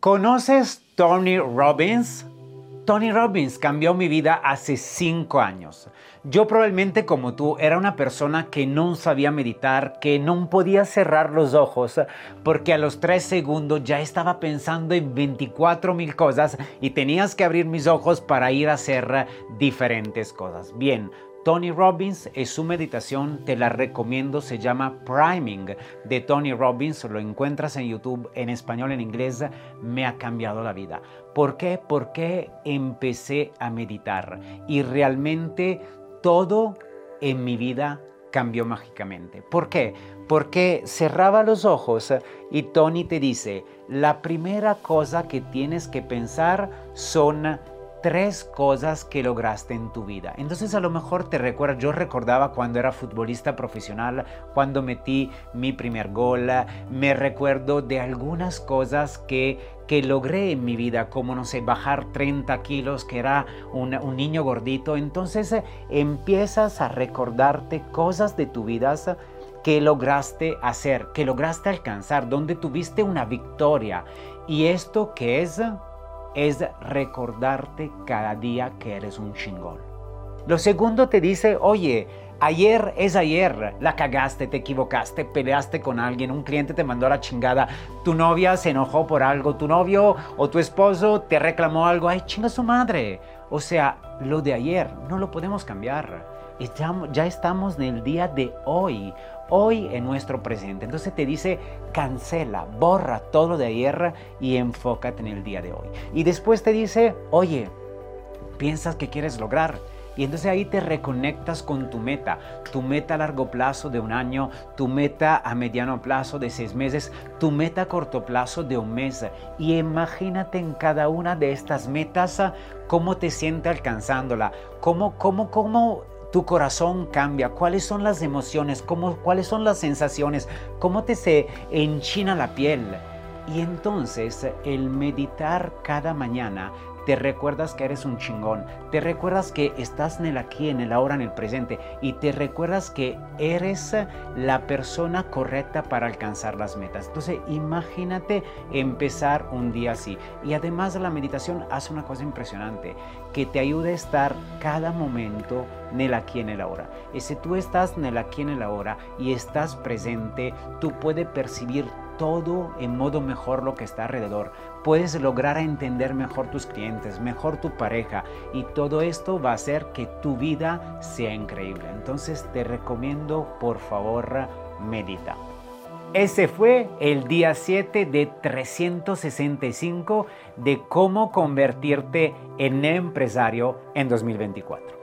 ¿Conoces Tony Robbins? Tony Robbins cambió mi vida hace cinco años. Yo probablemente como tú era una persona que no sabía meditar, que no podía cerrar los ojos porque a los tres segundos ya estaba pensando en 24 mil cosas y tenías que abrir mis ojos para ir a hacer diferentes cosas. Bien, Tony Robbins es su meditación, te la recomiendo, se llama Priming de Tony Robbins, lo encuentras en YouTube en español, en inglés, me ha cambiado la vida. ¿Por qué? Porque empecé a meditar y realmente todo en mi vida cambió mágicamente. ¿Por qué? Porque cerraba los ojos y Tony te dice, la primera cosa que tienes que pensar son tres cosas que lograste en tu vida. Entonces a lo mejor te recuerdas, yo recordaba cuando era futbolista profesional, cuando metí mi primer gol, me recuerdo de algunas cosas que, que logré en mi vida, como no sé, bajar 30 kilos, que era un, niño gordito. Entonces empiezas a recordarte cosas de tu vida que lograste hacer, que lograste alcanzar, donde tuviste una victoria. Y esto que es es recordarte cada día que eres un chingón. Lo segundo te dice, oye, ayer es ayer, la cagaste, te equivocaste, peleaste con alguien, un cliente te mandó a la chingada, tu novia se enojó por algo, tu novio o tu esposo te reclamó algo, ay, chinga su madre. O sea, lo de ayer no lo podemos cambiar. Ya, estamos en el día de hoy, hoy en nuestro presente. Entonces te dice, cancela, borra todo de ayer y enfócate en el día de hoy. Y después te dice, oye, piensas que quieres lograr. Y entonces ahí te reconectas con tu meta, tu meta a largo plazo de un año, tu meta a mediano plazo de seis meses, tu meta a corto plazo de un mes. Y imagínate en cada una de estas metas cómo te sientes alcanzándola, cómo, cómo, cómo tu corazón cambia, cuáles son las emociones, cómo, cuáles son las sensaciones, cómo te se enchina la piel. Y entonces el meditar cada mañana te recuerdas que eres un chingón, te recuerdas que estás en el aquí, en el ahora, en el presente y te recuerdas que eres la persona correcta para alcanzar las metas. Entonces imagínate empezar un día así. Y además la meditación hace una cosa impresionante, que te ayuda a estar cada momento en el aquí, en el ahora. Y si tú estás en el aquí, en el ahora y estás presente, tú puedes percibir todo en modo mejor lo que está alrededor. Puedes lograr entender mejor tus clientes, mejor tu pareja y todo esto va a hacer que tu vida sea increíble. Entonces te recomiendo por favor medita. Ese fue el día 7 de 365 de cómo convertirte en empresario en 2024.